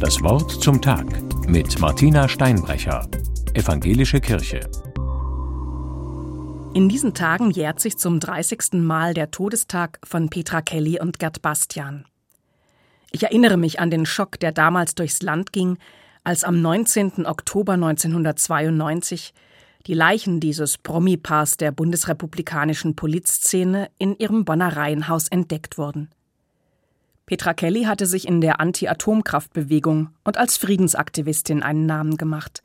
Das Wort zum Tag mit Martina Steinbrecher, Evangelische Kirche. In diesen Tagen jährt sich zum 30. Mal der Todestag von Petra Kelly und Gerd Bastian. Ich erinnere mich an den Schock, der damals durchs Land ging, als am 19. Oktober 1992 die Leichen dieses Promi-Paars der bundesrepublikanischen Polizszene in ihrem Bonner Reihenhaus entdeckt wurden. Petra Kelly hatte sich in der Anti-Atomkraftbewegung und als Friedensaktivistin einen Namen gemacht.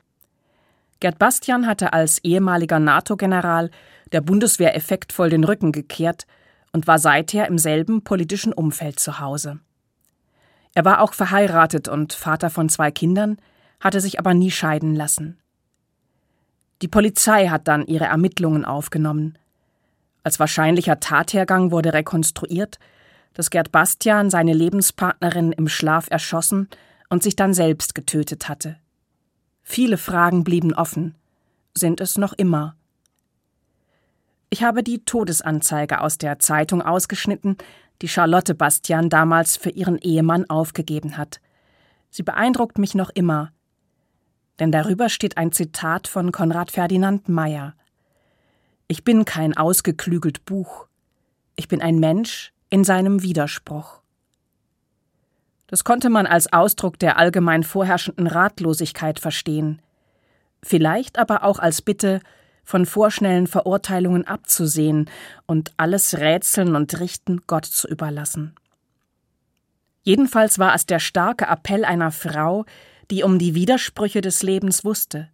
Gerd Bastian hatte als ehemaliger NATO-General der Bundeswehr effektvoll den Rücken gekehrt und war seither im selben politischen Umfeld zu Hause. Er war auch verheiratet und Vater von zwei Kindern, hatte sich aber nie scheiden lassen. Die Polizei hat dann ihre Ermittlungen aufgenommen. Als wahrscheinlicher Tathergang wurde rekonstruiert, dass Gerd Bastian seine Lebenspartnerin im Schlaf erschossen und sich dann selbst getötet hatte. Viele Fragen blieben offen, sind es noch immer. Ich habe die Todesanzeige aus der Zeitung ausgeschnitten, die Charlotte Bastian damals für ihren Ehemann aufgegeben hat. Sie beeindruckt mich noch immer, denn darüber steht ein Zitat von Konrad Ferdinand Meyer. Ich bin kein ausgeklügelt Buch. Ich bin ein Mensch in seinem Widerspruch. Das konnte man als Ausdruck der allgemein vorherrschenden Ratlosigkeit verstehen, vielleicht aber auch als Bitte, von vorschnellen Verurteilungen abzusehen und alles Rätseln und Richten Gott zu überlassen. Jedenfalls war es der starke Appell einer Frau, die um die Widersprüche des Lebens wusste,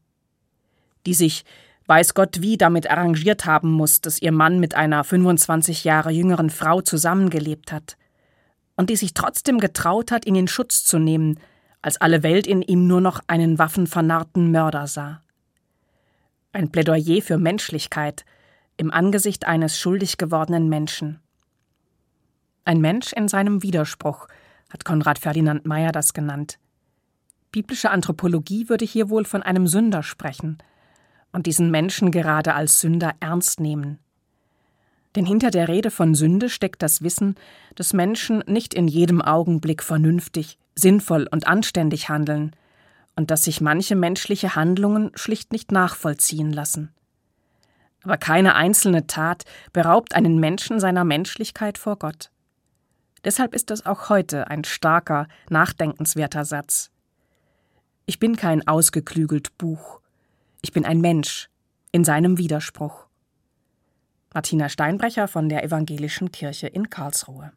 die sich, weiß Gott wie, damit arrangiert haben muss, dass ihr Mann mit einer 25 Jahre jüngeren Frau zusammengelebt hat, und die sich trotzdem getraut hat, ihn in Schutz zu nehmen, als alle Welt in ihm nur noch einen waffenvernarrten Mörder sah. Ein Plädoyer für Menschlichkeit im Angesicht eines schuldig gewordenen Menschen. Ein Mensch in seinem Widerspruch, hat Konrad Ferdinand Meyer das genannt. Biblische Anthropologie würde hier wohl von einem Sünder sprechen und diesen Menschen gerade als Sünder ernst nehmen. Denn hinter der Rede von Sünde steckt das Wissen, dass Menschen nicht in jedem Augenblick vernünftig, sinnvoll und anständig handeln und dass sich manche menschliche Handlungen schlicht nicht nachvollziehen lassen. Aber keine einzelne Tat beraubt einen Menschen seiner Menschlichkeit vor Gott. Deshalb ist es auch heute ein starker, nachdenkenswerter Satz. Ich bin kein ausgeklügelt Buch. Ich bin ein Mensch in seinem Widerspruch. Martina Steinbrecher von der Evangelischen Kirche in Karlsruhe